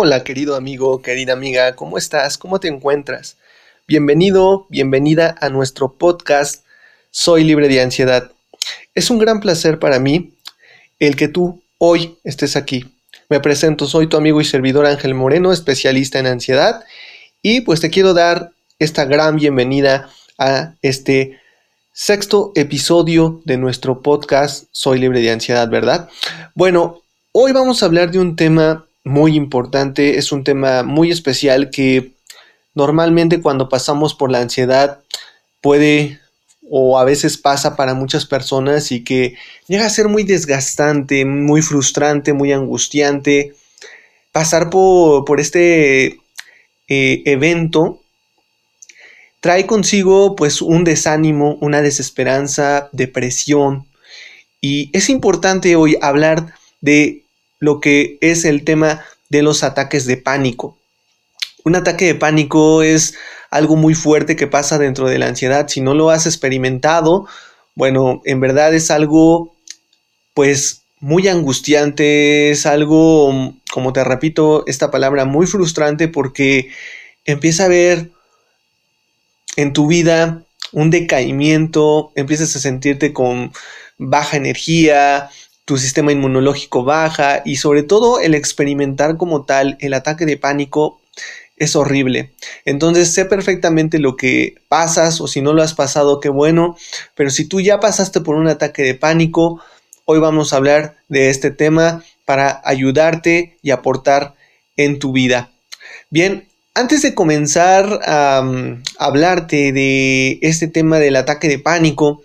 Hola querido amigo, querida amiga, ¿cómo estás? ¿Cómo te encuentras? Bienvenido, bienvenida a nuestro podcast Soy libre de ansiedad. Es un gran placer para mí el que tú hoy estés aquí. Me presento, soy tu amigo y servidor Ángel Moreno, especialista en ansiedad, y pues te quiero dar esta gran bienvenida a este sexto episodio de nuestro podcast Soy libre de ansiedad, ¿verdad? Bueno, hoy vamos a hablar de un tema muy importante, es un tema muy especial que normalmente cuando pasamos por la ansiedad puede o a veces pasa para muchas personas y que llega a ser muy desgastante, muy frustrante, muy angustiante pasar por, este eh, evento. Trae consigo pues un desánimo, una desesperanza, depresión. Y es importante hoy hablar de lo que es el tema de los ataques de pánico. Un ataque de pánico es algo muy fuerte que pasa dentro de la ansiedad. Si no lo has experimentado, bueno, en verdad es algo pues muy angustiante, es algo, como te repito, esta palabra muy frustrante porque empieza a haber en tu vida un decaimiento, empiezas a sentirte con baja energía, tu sistema inmunológico baja y sobre todo el experimentar como tal el ataque de pánico es horrible. Entonces sé perfectamente lo que pasas o si no lo has pasado, qué bueno, pero si tú ya pasaste por un ataque de pánico, hoy vamos a hablar de este tema para ayudarte y aportar en tu vida. Bien, antes de comenzar a, a hablarte de este tema del ataque de pánico,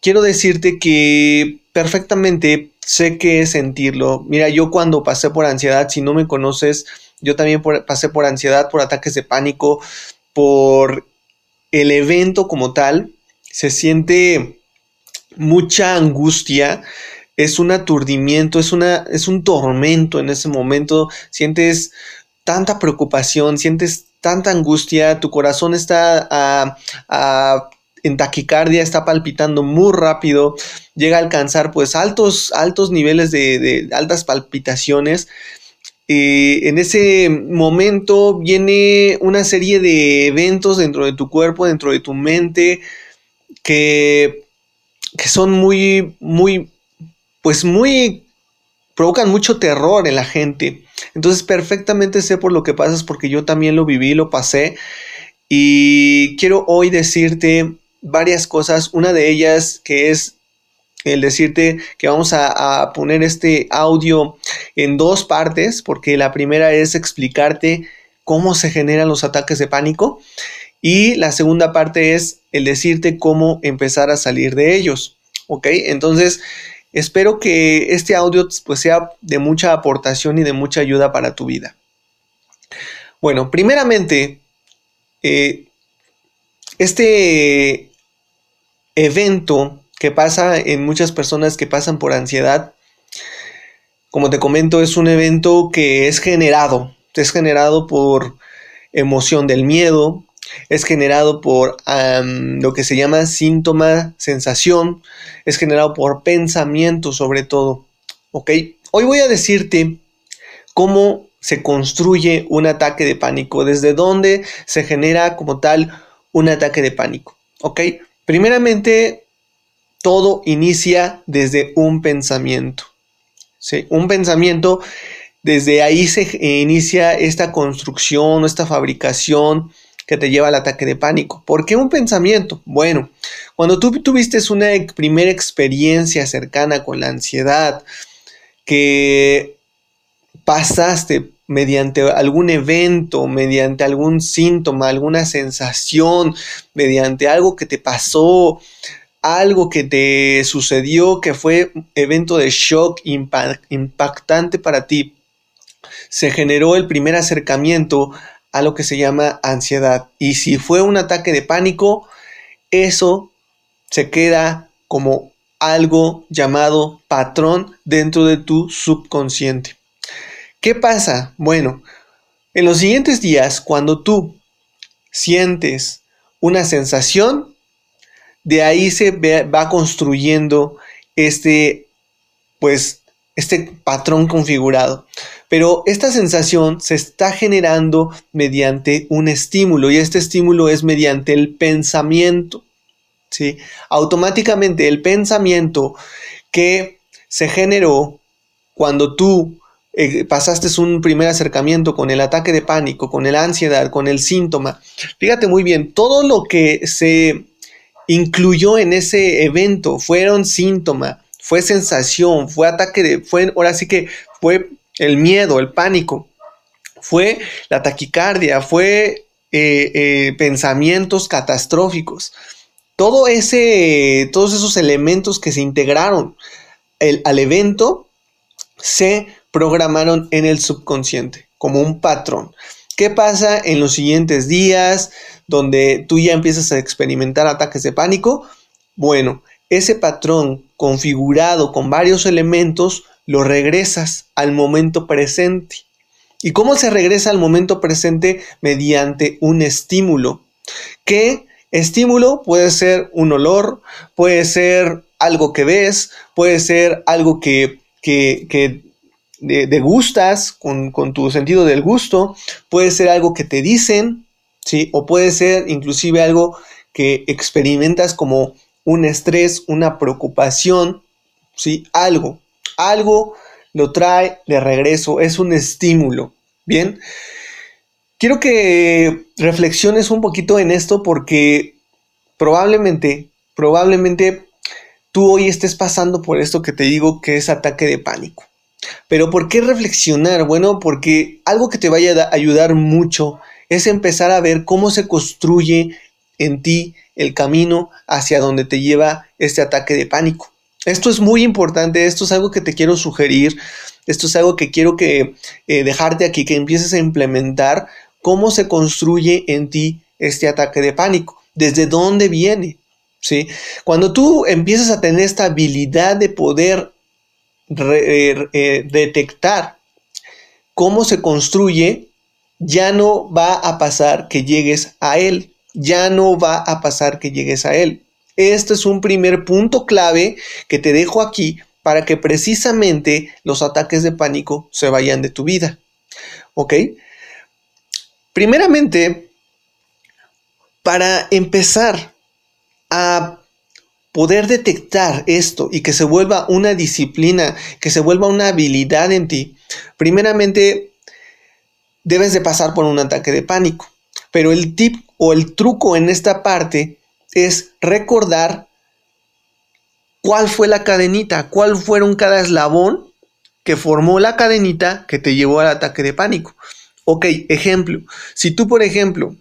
quiero decirte que perfectamente sé qué es sentirlo. Mira, yo cuando pasé por ansiedad, si no me conoces, yo también pasé por ansiedad, por ataques de pánico, por el evento como tal. Se siente mucha angustia, es un aturdimiento, es, una, es un tormento en ese momento. Sientes tanta preocupación, sientes tanta angustia, tu corazón está a, a en taquicardia, está palpitando muy rápido, llega a alcanzar pues altos, altos niveles de, altas palpitaciones. Eh, en ese momento viene una serie de eventos dentro de tu cuerpo, dentro de tu mente, que, que son muy, muy, pues muy, provocan mucho terror en la gente. Entonces perfectamente sé por lo que pasas porque yo también lo viví, lo pasé. Y quiero hoy decirte varias cosas. Una de ellas que es el decirte que vamos a, poner este audio en dos partes, porque la primera es explicarte cómo se generan los ataques de pánico y la segunda parte es el decirte cómo empezar a salir de ellos. ¿Ok? Entonces, espero que este audio pues, sea de mucha aportación y de mucha ayuda para tu vida. Bueno, primeramente, eh, este evento que pasa en muchas personas que pasan por ansiedad, como te comento, es un evento que es generado, es generado por emoción del miedo, es generado por lo que se llama síntoma, sensación, es generado por pensamiento sobre todo. ¿Ok? Hoy voy a decirte cómo se construye un ataque de pánico, desde dónde se genera como tal un ataque de pánico. ¿Ok? Primeramente, todo inicia desde un pensamiento. ¿sí? Un pensamiento, desde ahí se inicia esta construcción, esta fabricación que te lleva al ataque de pánico. ¿Por qué un pensamiento? Bueno, cuando tú tuviste una primera experiencia cercana con la ansiedad, que pasaste mediante algún evento, mediante algún síntoma, alguna sensación, mediante algo que te pasó, algo que te sucedió que fue evento de shock impactante para ti. se generó el primer acercamiento a lo que se llama ansiedad. Y si fue un ataque de pánico, eso se queda como algo llamado patrón dentro de tu subconsciente. ¿Qué pasa? Bueno, en los siguientes días, cuando tú sientes una sensación, de ahí se va construyendo este, pues, este patrón configurado. Pero esta sensación se está generando mediante un estímulo y este estímulo es mediante el pensamiento. ¿sí? Automáticamente el pensamiento que se generó cuando tú eh, pasaste un primer acercamiento con el ataque de pánico, con la ansiedad, con el síntoma. Fíjate muy bien, todo lo que se incluyó en ese evento fueron síntomas, fue sensación, fue ataque de, fue, ahora sí que fue el miedo, el pánico, fue la taquicardia, fue eh, eh, pensamientos catastróficos. Todo ese, todos esos elementos que se integraron al evento se programaron en el subconsciente como un patrón. ¿Qué pasa en los siguientes días donde tú ya empiezas a experimentar ataques de pánico? Bueno, ese patrón configurado con varios elementos lo regresas al momento presente. ¿Y cómo se regresa al momento presente? Mediante un estímulo. ¿Qué estímulo? Puede ser un olor, puede ser algo que ves, puede ser algo que, que, degustas con, con, tu sentido del gusto, puede ser algo que te dicen, ¿sí? O puede ser inclusive algo que experimentas como un estrés, una preocupación, ¿sí? Algo, algo lo trae de regreso, es un estímulo, ¿bien? Quiero que reflexiones un poquito en esto porque probablemente, probablemente tú hoy estés pasando por esto que te digo que es ataque de pánico. Pero ¿por qué reflexionar? Bueno, porque algo que te vaya a ayudar mucho es empezar a ver cómo se construye en ti el camino hacia donde te lleva este ataque de pánico. Esto es muy importante, esto es algo que te quiero sugerir, esto es algo que quiero que eh, dejarte aquí, que empieces a implementar cómo se construye en ti este ataque de pánico, desde dónde viene. ¿sí? Cuando tú empiezas a tener esta habilidad de poder eh, eh, detectar cómo se construye, ya no va a pasar que llegues a él ya no va a pasar que llegues a él. Este es un primer punto clave que te dejo aquí para que precisamente los ataques de pánico se vayan de tu vida. ¿Ok? Primeramente, para empezar a poder detectar esto y que se vuelva una disciplina, que se vuelva una habilidad en ti, primeramente debes de pasar por un ataque de pánico. Pero el tip o el truco en esta parte es recordar cuál fue la cadenita, cuál fueron cada eslabón que formó la cadenita que te llevó al ataque de pánico. Ok, ejemplo, si tú por ejemplo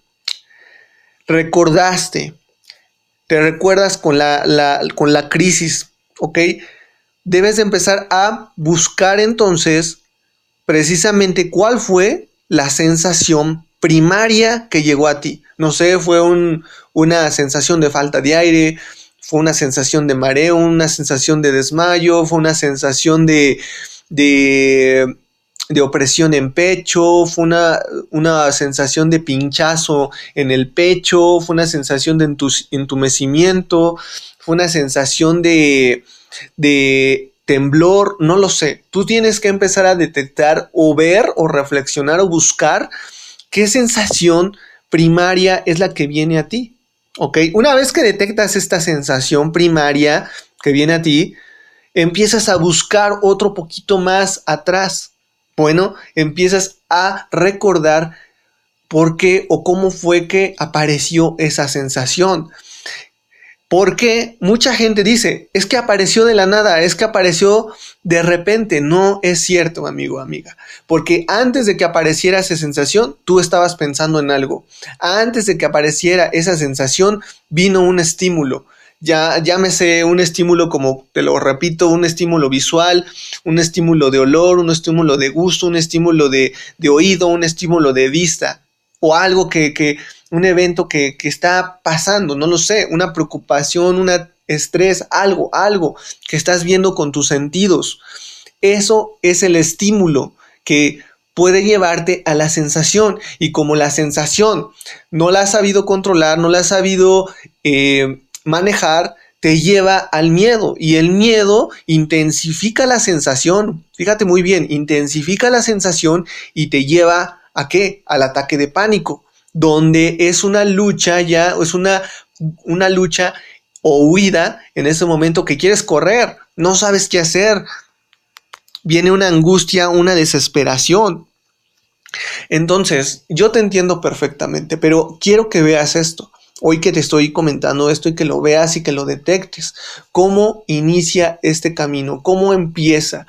recordaste, te recuerdas con la, con la crisis, ok, debes empezar a buscar entonces precisamente cuál fue la sensación primaria que llegó a ti. No sé, fue una sensación de falta de aire, fue una sensación de mareo, una sensación de desmayo, fue una sensación de, de, opresión en pecho, fue una, una, sensación de pinchazo en el pecho, fue una sensación de entumecimiento, fue una sensación de, de temblor, no lo sé. Tú tienes que empezar a detectar o ver o reflexionar o buscar ¿Qué sensación primaria es la que viene a ti? ¿Ok? Una vez que detectas esta sensación primaria que viene a ti, empiezas a buscar otro poquito más atrás. Bueno, empiezas a recordar por qué o cómo fue que apareció esa sensación. Porque mucha gente dice, es que apareció de la nada, es que apareció de repente. No es cierto, amigo, amiga. Porque antes de que apareciera esa sensación, tú estabas pensando en algo. Antes de que apareciera esa sensación, vino un estímulo. Ya llámese un estímulo como, te lo repito, un estímulo visual, un estímulo de olor, un estímulo de gusto, un estímulo de, oído, un estímulo de vista, o algo que, que un evento que, que está pasando, no lo sé, una preocupación, un estrés, algo, algo que estás viendo con tus sentidos. Eso es el estímulo que puede llevarte a la sensación. Y como la sensación no la has sabido controlar, no la has sabido eh, manejar, te lleva al miedo. Y el miedo intensifica la sensación. Fíjate muy bien, intensifica la sensación y te lleva a qué? Al ataque de pánico, donde es una lucha ya, es una, una lucha o huida en ese momento que quieres correr, no sabes qué hacer, viene una angustia, una desesperación. Entonces, yo te entiendo perfectamente, pero quiero que veas esto. Hoy que te estoy comentando esto y que lo veas y que lo detectes, cómo inicia este camino, cómo empieza.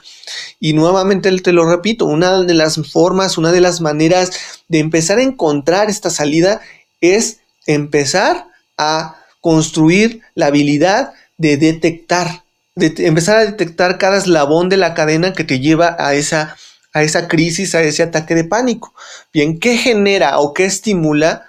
Y nuevamente te lo repito, una de las formas, una de las maneras de empezar a encontrar esta salida es empezar a construir la habilidad de detectar de empezar a detectar cada eslabón de la cadena que te lleva a esa, a esa crisis, a ese ataque de pánico. Bien, ¿qué genera o qué estimula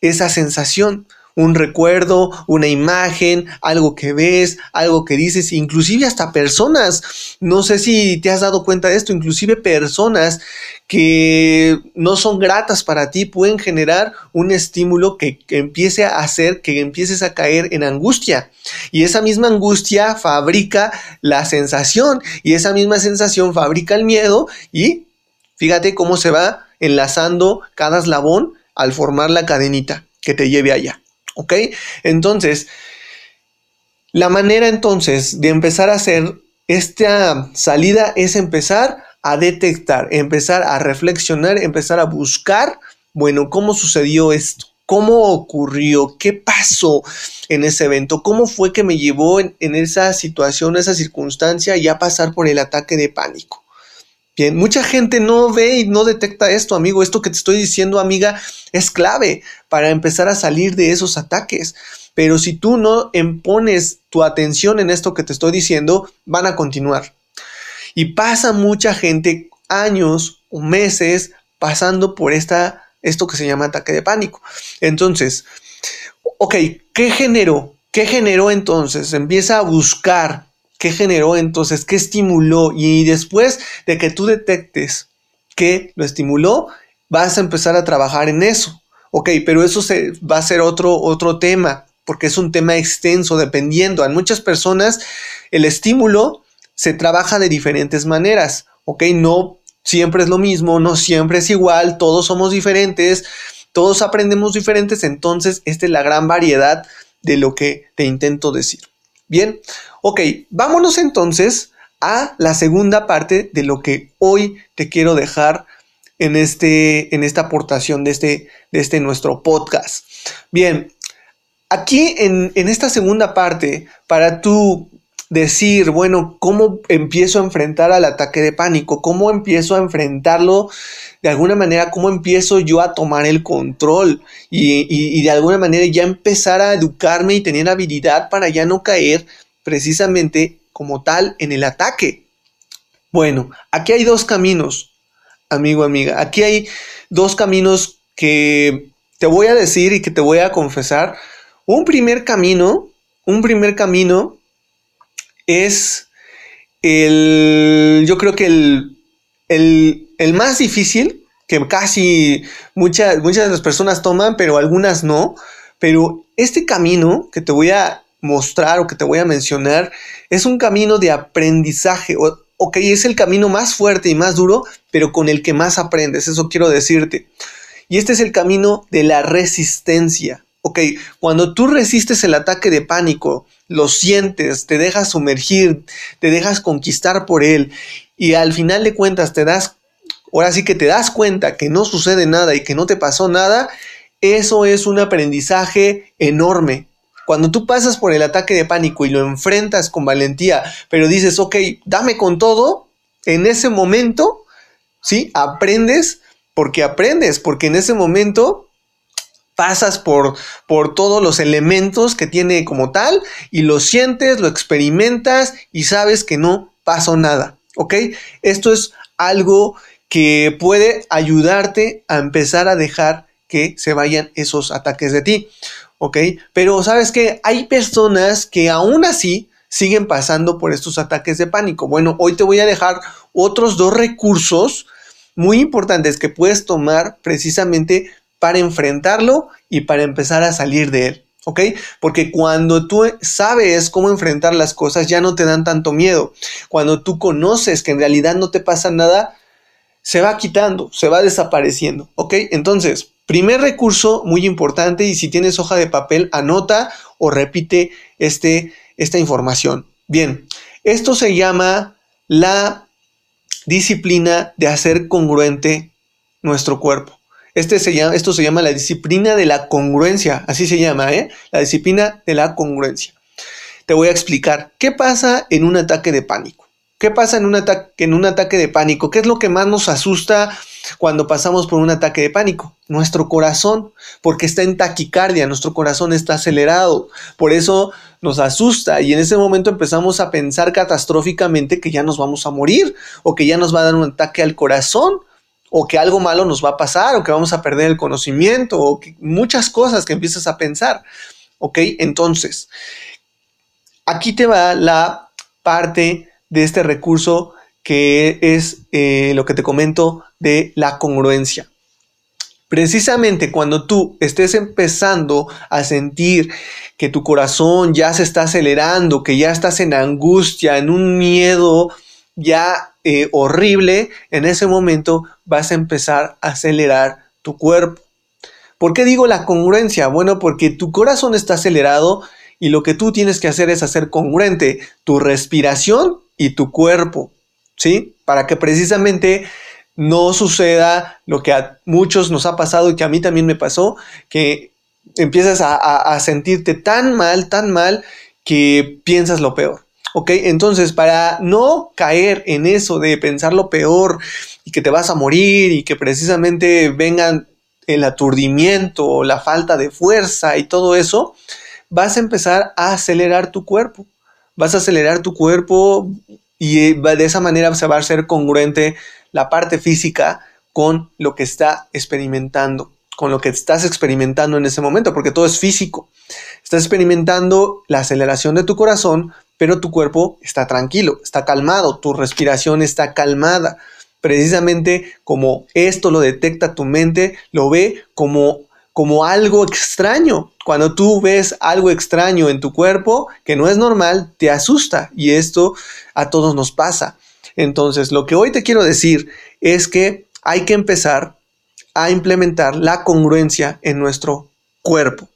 esa sensación? un recuerdo, una imagen, algo que ves, algo que dices, inclusive hasta personas. No sé si te has dado cuenta de esto, inclusive personas que no son gratas para ti pueden generar un estímulo que, empiece a hacer que empieces a caer en angustia. Y esa misma angustia fabrica la sensación y esa misma sensación fabrica el miedo y fíjate cómo se va enlazando cada eslabón al formar la cadenita que te lleve allá. ¿Ok? Entonces, la manera entonces de empezar a hacer esta salida es empezar a detectar, empezar a reflexionar, empezar a buscar, bueno, ¿cómo sucedió esto? ¿Cómo ocurrió? ¿Qué pasó en ese evento? ¿Cómo fue que me llevó en, esa situación, esa circunstancia, ya pasar por el ataque de pánico? Bien, mucha gente no ve y no detecta esto, amigo. Esto que te estoy diciendo, amiga, es clave para empezar a salir de esos ataques. Pero si tú no impones tu atención en esto que te estoy diciendo, van a continuar. Y pasa mucha gente años o meses pasando por esta, esto que se llama ataque de pánico. Entonces, ok, ¿qué generó? ¿Qué generó entonces? Empieza a buscar ¿Qué generó entonces? ¿Qué estimuló? Y después de que tú detectes que lo estimuló, vas a empezar a trabajar en eso. Ok, pero eso se, va a ser otro, otro tema, porque es un tema extenso, dependiendo. A muchas personas el estímulo se trabaja de diferentes maneras. Ok, no siempre es lo mismo, no siempre es igual, todos somos diferentes, todos aprendemos diferentes, entonces esta es la gran variedad de lo que te intento decir. Bien, ok, vámonos entonces a la segunda parte de lo que hoy te quiero dejar en, este, en esta aportación de este, de este nuestro podcast. Bien, aquí en, en esta segunda parte, para tú decir, bueno, ¿cómo empiezo a enfrentar al ataque de pánico? ¿Cómo empiezo a enfrentarlo de alguna manera? ¿Cómo empiezo yo a tomar el control? Y, de alguna manera ya empezar a educarme y tener habilidad para ya no caer precisamente como tal en el ataque. Bueno, aquí hay dos caminos, amigo, amiga. Aquí hay dos caminos que te voy a decir y que te voy a confesar. Un primer camino, un primer camino es el, yo creo que el, el, más difícil, que casi muchas, muchas de las personas toman, pero algunas no. Pero este camino que te voy a mostrar o que te voy a mencionar es un camino de aprendizaje. O, ok, es el camino más fuerte y más duro, pero con el que más aprendes, eso quiero decirte. Y este es el camino de la resistencia. Ok, cuando tú resistes el ataque de pánico, lo sientes, te dejas sumergir, te dejas conquistar por él y al final de cuentas te das, ahora sí que te das cuenta que no sucede nada y que no te pasó nada, eso es un aprendizaje enorme. Cuando tú pasas por el ataque de pánico y lo enfrentas con valentía, pero dices, ok, dame con todo, en ese momento, ¿sí? Aprendes porque aprendes, porque en ese momento pasas por, por todos los elementos que tiene como tal y lo sientes, lo experimentas y sabes que no pasó nada, ¿ok? Esto es algo que puede ayudarte a empezar a dejar que se vayan esos ataques de ti, ¿ok? Pero sabes que hay personas que aún así siguen pasando por estos ataques de pánico. Bueno, hoy te voy a dejar otros dos recursos muy importantes que puedes tomar precisamente para enfrentarlo y para empezar a salir de él. ¿Ok? Porque cuando tú sabes cómo enfrentar las cosas ya no te dan tanto miedo. Cuando tú conoces que en realidad no te pasa nada, se va quitando, se va desapareciendo. ¿Ok? Entonces, primer recurso muy importante y si tienes hoja de papel, anota o repite este, esta información. Bien, esto se llama la disciplina de hacer congruente nuestro cuerpo. Este se llama, esto se llama la disciplina de la congruencia, así se llama, ¿eh? La disciplina de la congruencia. Te voy a explicar qué pasa en un ataque de pánico. ¿Qué pasa en un, ataque, de pánico? ¿Qué es lo que más nos asusta cuando pasamos por un ataque de pánico? Nuestro corazón, porque está en taquicardia, nuestro corazón está acelerado, por eso nos asusta y en ese momento empezamos a pensar catastróficamente que ya nos vamos a morir o que ya nos va a dar un ataque al corazón o que algo malo nos va a pasar, o que vamos a perder el conocimiento, o muchas cosas que empiezas a pensar. ¿Ok? Entonces, aquí te va la parte de este recurso que es eh, lo que te comento de la congruencia. Precisamente cuando tú estés empezando a sentir que tu corazón ya se está acelerando, que ya estás en angustia, en un miedo ya eh, horrible, en ese momento vas a empezar a acelerar tu cuerpo. ¿Por qué digo la congruencia? Bueno, porque tu corazón está acelerado y lo que tú tienes que hacer es hacer congruente tu respiración y tu cuerpo, ¿sí? Para que precisamente no suceda lo que a muchos nos ha pasado y que a mí también me pasó, que empiezas a, a sentirte tan mal, tan mal, que piensas lo peor. ¿Ok? Entonces, para no caer en eso de pensar lo peor y que te vas a morir y que precisamente vengan el aturdimiento, la falta de fuerza y todo eso, vas a empezar a acelerar tu cuerpo. Vas a acelerar tu cuerpo y eh, de esa manera se va a hacer congruente la parte física con lo que está experimentando, con lo que estás experimentando en ese momento, porque todo es físico. Estás experimentando la aceleración de tu corazón, pero tu cuerpo está tranquilo, está calmado, tu respiración está calmada. Precisamente como esto lo detecta tu mente, lo ve como, como algo extraño. Cuando tú ves algo extraño en tu cuerpo que no es normal, te asusta y esto a todos nos pasa. Entonces, lo que hoy te quiero decir es que hay que empezar a implementar la congruencia en nuestro cuerpo.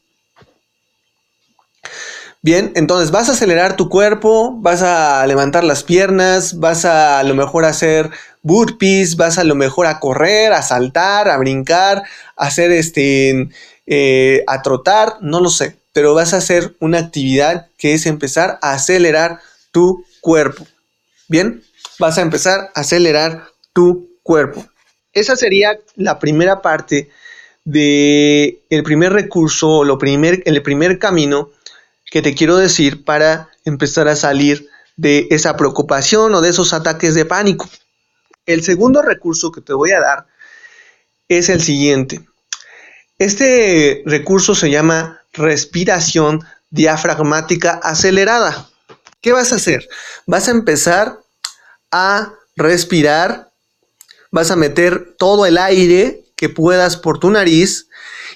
Bien, entonces vas a acelerar tu cuerpo, vas a levantar las piernas, vas a, lo mejor hacer burpees, vas a lo mejor a correr, a saltar, a brincar, a hacer este, eh, a trotar, no lo sé, pero vas a hacer una actividad que es empezar a acelerar tu cuerpo. Bien, vas a empezar a acelerar tu cuerpo. Esa sería la primera parte de el primer recurso, lo primer, el primer camino que te quiero decir para empezar a salir de esa preocupación o de esos ataques de pánico. El segundo recurso que te voy a dar es el siguiente. Este recurso se llama respiración diafragmática acelerada. ¿Qué vas a hacer? Vas a empezar a respirar, vas a meter todo el aire que puedas por tu nariz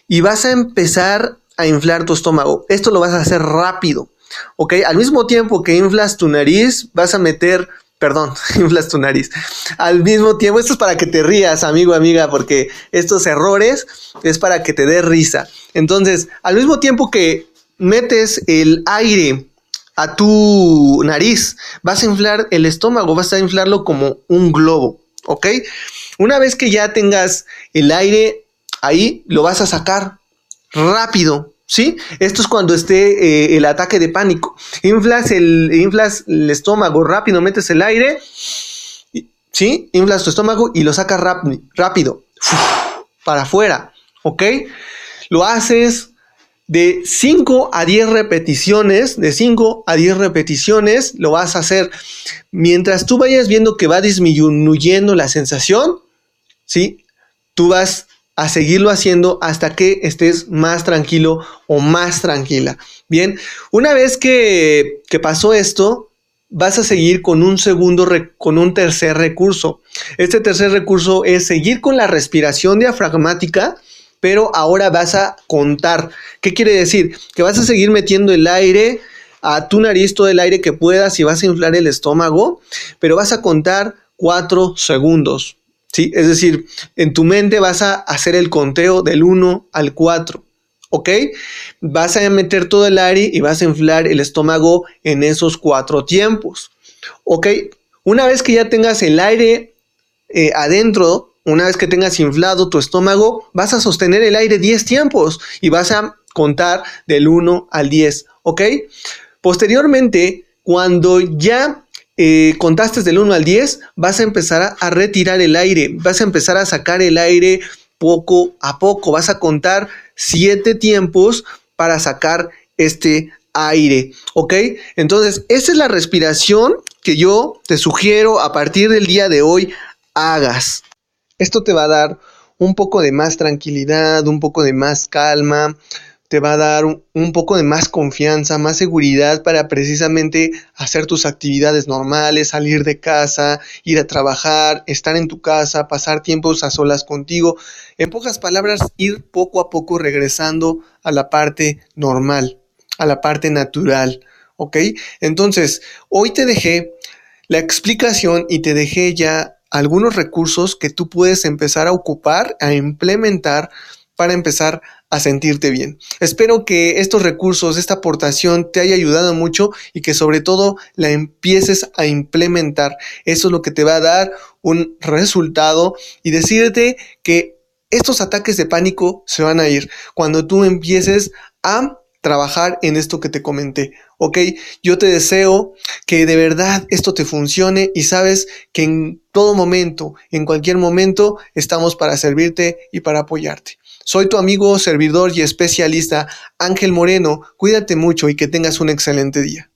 y vas a empezar a inflar tu estómago. Esto lo vas a hacer rápido, ¿ok? Al mismo tiempo que inflas tu nariz, vas a meter, perdón, inflas tu nariz. Al mismo tiempo, esto es para que te rías, amigo, amiga, porque estos errores es para que te dé risa. Entonces, al mismo tiempo que metes el aire a tu nariz, vas a inflar el estómago, vas a inflarlo como un globo, ¿ok? Una vez que ya tengas el aire ahí, lo vas a sacar rápido, ¿sí? Esto es cuando esté eh, el ataque de pánico. Inflas el, inflas el estómago rápido, metes el aire, ¿sí? Inflas tu estómago y lo sacas rápido, para afuera, ¿ok? Lo haces de 5 a 10 repeticiones, de 5 a 10 repeticiones, lo vas a hacer mientras tú vayas viendo que va disminuyendo la sensación, ¿sí? Tú vas a seguirlo haciendo hasta que estés más tranquilo o más tranquila. Bien, una vez que, que pasó esto, vas a seguir con un segundo, con un tercer recurso. Este tercer recurso es seguir con la respiración diafragmática, pero ahora vas a contar. ¿Qué quiere decir? Que vas a seguir metiendo el aire a tu nariz, todo el aire que puedas y vas a inflar el estómago, pero vas a contar cuatro segundos. ¿Sí? Es decir, en tu mente vas a hacer el conteo del 1 al 4. ¿Ok? Vas a meter todo el aire y vas a inflar el estómago en esos cuatro tiempos. ¿Ok? Una vez que ya tengas el aire eh, adentro, una vez que tengas inflado tu estómago, vas a sostener el aire 10 tiempos y vas a contar del 1 al 10. ¿Ok? Posteriormente, cuando ya eh, contaste del 1 al 10, vas a empezar a retirar el aire, vas a empezar a sacar el aire poco a poco, vas a contar 7 tiempos para sacar este aire, ¿ok? Entonces, esa es la respiración que yo te sugiero a partir del día de hoy hagas. Esto te va a dar un poco de más tranquilidad, un poco de más calma, te va a dar un, poco de más confianza, más seguridad para precisamente hacer tus actividades normales, salir de casa, ir a trabajar, estar en tu casa, pasar tiempos a solas contigo. En pocas palabras, ir poco a poco regresando a la parte normal, a la parte natural. ¿Ok? Entonces, hoy te dejé la explicación y te dejé ya algunos recursos que tú puedes empezar a ocupar, a implementar para empezar a sentirte bien. Espero que estos recursos, esta aportación te haya ayudado mucho y que sobre todo la empieces a implementar. Eso es lo que te va a dar un resultado y decirte que estos ataques de pánico se van a ir cuando tú empieces a trabajar en esto que te comenté. ¿ok? Yo te deseo que de verdad esto te funcione y sabes que en todo momento, en cualquier momento, estamos para servirte y para apoyarte. Soy tu amigo, servidor y especialista Ángel Moreno. Cuídate mucho y que tengas un excelente día.